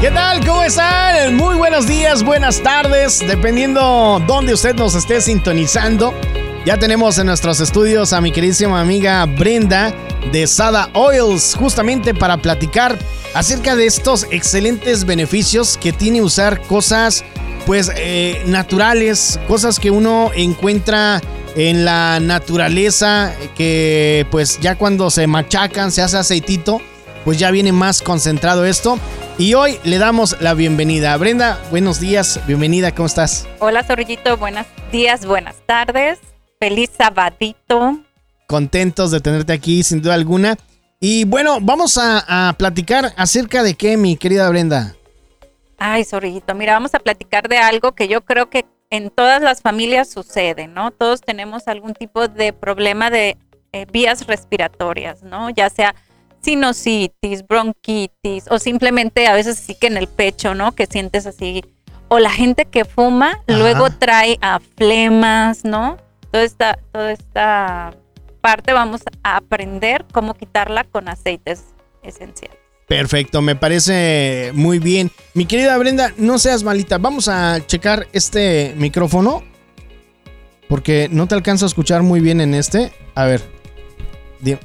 ¿Qué tal? ¿Cómo están? Muy buenos días, buenas tardes, dependiendo dónde usted nos esté sintonizando. Ya tenemos en nuestros estudios a mi queridísima amiga Brenda de Sada Oils, justamente para platicar acerca de estos excelentes beneficios que tiene usar cosas pues eh, naturales, cosas que uno encuentra en la naturaleza, que pues ya cuando se machacan, se hace aceitito, pues ya viene más concentrado esto. Y hoy le damos la bienvenida. Brenda, buenos días, bienvenida, ¿cómo estás? Hola Zorrillito, buenos días, buenas tardes, feliz sabadito. Contentos de tenerte aquí, sin duda alguna. Y bueno, vamos a, a platicar acerca de qué, mi querida Brenda. Ay, Zorrillito, mira, vamos a platicar de algo que yo creo que en todas las familias sucede, ¿no? Todos tenemos algún tipo de problema de eh, vías respiratorias, ¿no? Ya sea sinusitis, bronquitis o simplemente a veces sí que en el pecho, ¿no? Que sientes así. O la gente que fuma luego trae a flemas, ¿no? Toda esta, toda esta parte vamos a aprender cómo quitarla con aceites esenciales. Perfecto, me parece muy bien. Mi querida Brenda, no seas malita. Vamos a checar este micrófono. Porque no te alcanzo a escuchar muy bien en este. A ver.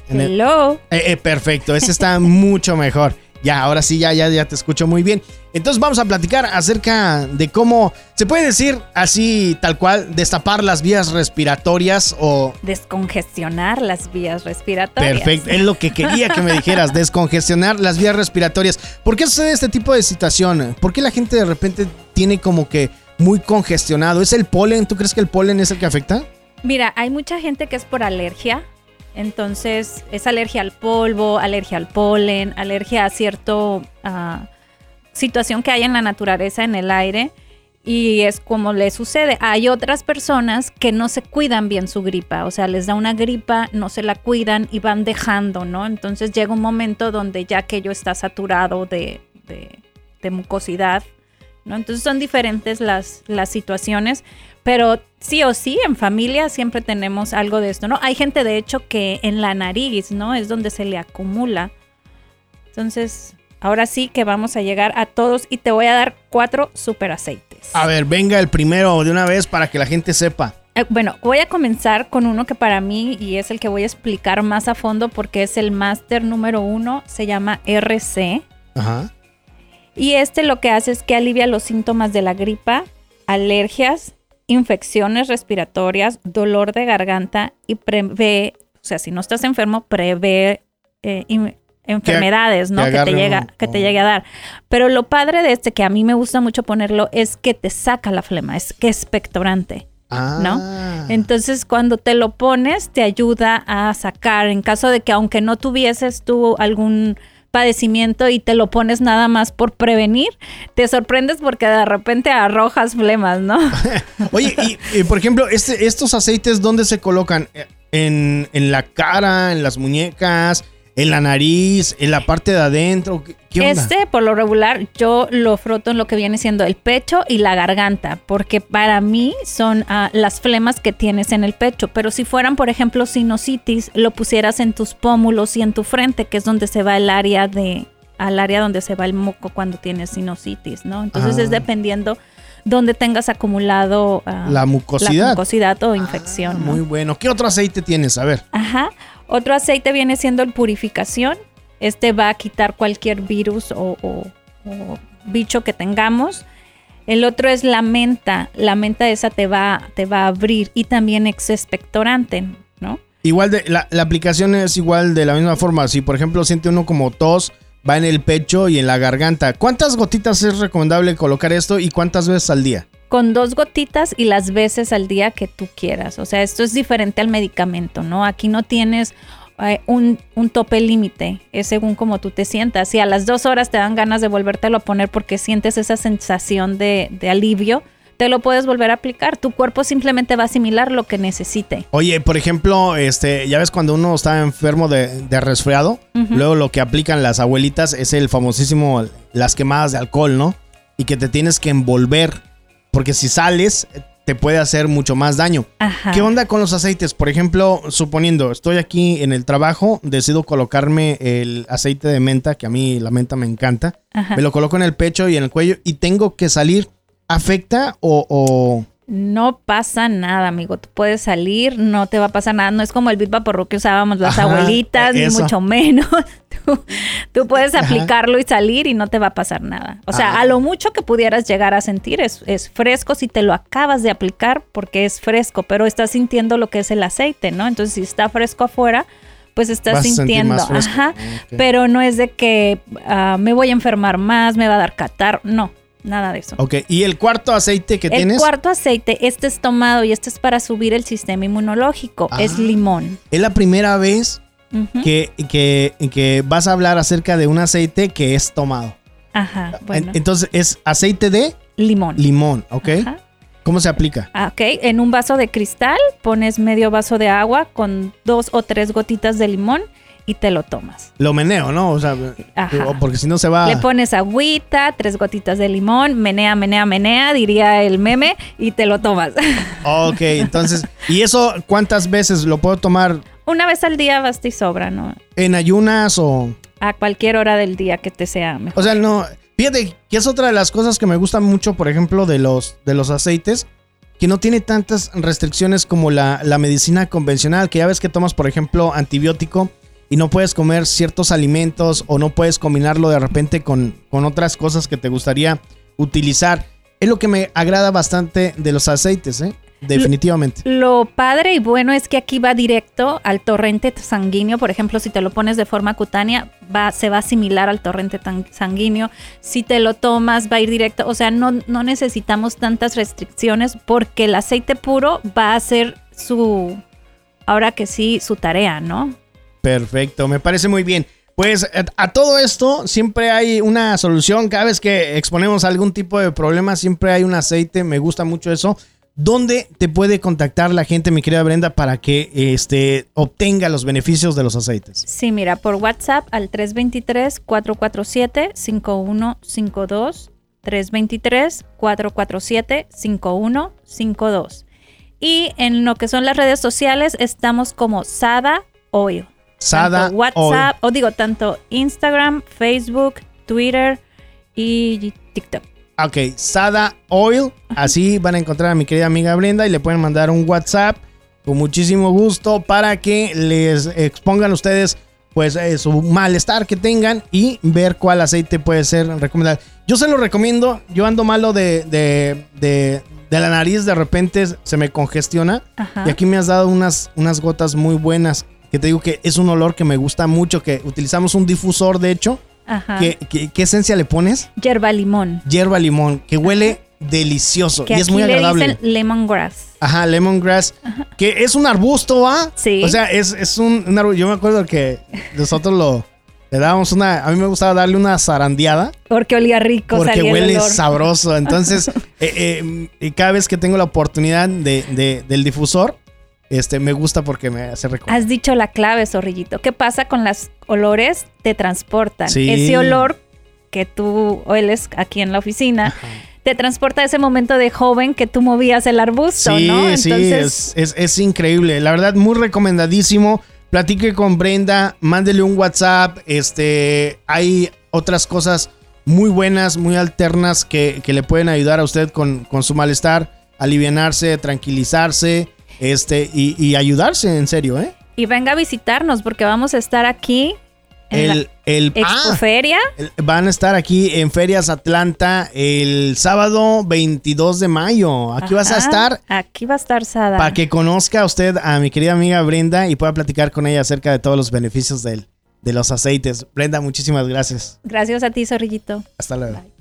Hello. Eh, eh, perfecto, ese está mucho mejor. Ya, ahora sí, ya, ya, ya te escucho muy bien. Entonces vamos a platicar acerca de cómo se puede decir así, tal cual, destapar las vías respiratorias o... Descongestionar las vías respiratorias. Perfecto, es lo que quería que me dijeras, descongestionar las vías respiratorias. ¿Por qué sucede este tipo de situación? ¿Por qué la gente de repente tiene como que muy congestionado? ¿Es el polen? ¿Tú crees que el polen es el que afecta? Mira, hay mucha gente que es por alergia entonces es alergia al polvo, alergia al polen, alergia a cierta situación que hay en la naturaleza, en el aire. Y es como le sucede. Hay otras personas que no se cuidan bien su gripa, o sea, les da una gripa, no se la cuidan y van dejando, ¿no? Entonces llega un momento donde ya aquello está saturado de, mucosidad, ¿no? Entonces son diferentes las situaciones, pero sí o sí, en familia siempre tenemos algo de esto, ¿no? Hay gente, de hecho, que en la nariz, ¿no? Es donde se le acumula. Entonces, ahora sí que vamos a llegar a todos y te voy a dar cuatro super aceites. A ver, venga el primero de una vez para que la gente sepa. Eh, bueno, voy a comenzar con uno que para mí, y es el que voy a explicar más a fondo porque es el máster número uno, se llama RC. Ajá. Y este lo que hace es que alivia los síntomas de la gripa, alergias infecciones respiratorias, dolor de garganta y prevé, o sea, si no estás enfermo, prevé eh, enfermedades, ¿no? Que, te, llega, que te llegue a dar. Pero lo padre de este, que a mí me gusta mucho ponerlo, es que te saca la flema, es que es pectorante. ¿No? Ah. Entonces, cuando te lo pones, te ayuda a sacar. En caso de que, aunque no tuvieses tú algún padecimiento y te lo pones nada más por prevenir, te sorprendes porque de repente arrojas flemas, ¿no? Oye, y, por ejemplo, este, estos aceites, ¿dónde se colocan? ¿En, ¿En la cara, en las muñecas? En la nariz, en la parte de adentro. ¿Qué, Este, por lo regular, yo lo froto en lo que viene siendo el pecho y la garganta, porque para mí son ah, las flemas que tienes en el pecho. Pero si fueran, por ejemplo, sinusitis, lo pusieras en tus pómulos y en tu frente, que es donde se va el área de al área donde se va el moco cuando tienes sinusitis, ¿no? Entonces es ah. dependiendo donde tengas acumulado ah, la mucosidad, la mucosidad o infección. Muy bueno. ¿Qué otro aceite tienes? A ver. Ajá. Otro aceite viene siendo el purificación. Este va a quitar cualquier virus o, bicho que tengamos. El otro es la menta. La menta esa te va, te va a abrir y también expectorante, ¿no? Igual de, la, aplicación es igual de la misma forma. Si por ejemplo siente uno como tos, va en el pecho y en la garganta. ¿Cuántas gotitas es recomendable colocar esto y cuántas veces al día? con dos gotitas y las veces al día que tú quieras. O sea, esto es diferente al medicamento, ¿no? Aquí no tienes eh, un, tope límite, es según como tú te sientas. Si a las dos horas te dan ganas de volvértelo a poner porque sientes esa sensación de, alivio, te lo puedes volver a aplicar. Tu cuerpo simplemente va a asimilar lo que necesite. Oye, por ejemplo, este, ya ves cuando uno está enfermo de, resfriado, luego lo que aplican las abuelitas es el famosísimo las quemadas de alcohol, ¿no? Y que te tienes que envolver porque si sales, te puede hacer mucho más daño. ¿Qué onda con los aceites? Por ejemplo, suponiendo, estoy aquí en el trabajo, decido colocarme el aceite de menta, que a mí la menta me encanta. Me lo coloco en el pecho y en el cuello y tengo que salir. ¿Afecta o, no pasa nada, amigo. Tú puedes salir, no te va a pasar nada. No es como el Bit Vaporru que usábamos las abuelitas, ni mucho menos. Tú, puedes aplicarlo y salir y no te va a pasar nada. O sea, ah. a lo mucho que pudieras llegar a sentir es, es, fresco si te lo acabas de aplicar porque es fresco, pero estás sintiendo lo que es el aceite, ¿no? Entonces, si está fresco afuera, pues estás sintiendo. Ajá. Pero no es de que ah, me voy a enfermar más, me va a dar catar. No nada de eso. Ok, ¿y el cuarto aceite que tienes? El cuarto aceite, este es tomado y este es para subir el sistema inmunológico, es ah. limón. Es la primera vez que, que, vas a hablar acerca de un aceite que es tomado. Ajá, bueno. Entonces, es aceite de... Limón. Limón, ok. ¿Cómo se aplica? Ah, ok, en un vaso de cristal pones medio vaso de agua con dos o tres gotitas de limón y te lo tomas. Lo meneo, ¿no? O sea, porque si no se va. Le pones agüita, tres gotitas de limón, menea, menea, menea, diría el meme, y te lo tomas. Ok, entonces, ¿y eso cuántas veces lo puedo tomar? Una vez al día basta y sobra, ¿no? ¿En ayunas o...? A cualquier hora del día que te sea mejor. O sea, no... Fíjate que es otra de las cosas que me gustan mucho, por ejemplo, de los, de los aceites, que no tiene tantas restricciones como la, la medicina convencional, que ya ves que tomas, por ejemplo, antibiótico y no puedes comer ciertos alimentos o no puedes combinarlo de repente con, con otras cosas que te gustaría utilizar. Es lo que me agrada bastante de los aceites, ¿eh? Definitivamente. Lo, padre y bueno es que aquí va directo al torrente sanguíneo. Por ejemplo, si te lo pones de forma cutánea, va, se va a asimilar al torrente sanguíneo. Si te lo tomas, va a ir directo. O sea, no, no necesitamos tantas restricciones porque el aceite puro va a hacer su, ahora que sí, su tarea, ¿no? Perfecto, me parece muy bien. Pues eh, a, todo esto siempre hay una solución. Cada vez que exponemos algún tipo de problema, siempre hay un aceite. Me gusta mucho eso. ¿Dónde te puede contactar la gente, mi querida Brenda, para que este, obtenga los beneficios de los aceites? Sí, mira, por WhatsApp al 323-447-5152. 323-447-5152. Y en lo que son las redes sociales estamos como Sada Oil. Sada WhatsApp, o digo, tanto Instagram, Facebook, Twitter y TikTok. Ok, Sada Oil. Así van a encontrar a mi querida amiga Brenda y le pueden mandar un WhatsApp con muchísimo gusto para que les expongan ustedes pues eh, su malestar que tengan y ver cuál aceite puede ser recomendable. Yo se lo recomiendo, yo ando malo de, de, de, la nariz, de repente se me congestiona y aquí me has dado unas, unas gotas muy buenas que te digo que es un olor que me gusta mucho, que utilizamos un difusor, de hecho. Ajá. ¿Qué, esencia le pones? Yerba limón. Yerba limón, que huele delicioso y es muy agradable. Le dicen lemongrass. Ajá, lemongrass. Que es un arbusto, ¿ah? Sí. O sea, es, es un, arbusto. Yo me acuerdo que nosotros lo. Le dábamos una. A mí me gustaba darle una zarandeada. Porque olía rico, Porque huele sabroso. Entonces, eh, eh, cada vez que tengo la oportunidad de, del difusor, este, me gusta porque me hace recordar. Has dicho la clave, zorrillito. ¿Qué pasa con los olores? Te transportan. Ese olor que tú hueles aquí en la oficina. Te transporta a ese momento de joven que tú movías el arbusto, sí, ¿no? Sí, es, es, increíble. La verdad, muy recomendadísimo. Platique con Brenda, mándele un WhatsApp. Este, hay otras cosas muy buenas, muy alternas que, que le pueden ayudar a usted con, con su malestar, alivianarse, tranquilizarse este, y, ayudarse, en serio, ¿eh? Y venga a visitarnos porque vamos a estar aquí en el, el ah, Feria. van a estar aquí en Ferias Atlanta el sábado 22 de mayo. Aquí vas a estar. Aquí va a estar Sada. Para que conozca usted a mi querida amiga Brenda y pueda platicar con ella acerca de todos los beneficios de, de los aceites. Brenda, muchísimas gracias. Gracias a ti, Zorrillito. Hasta luego.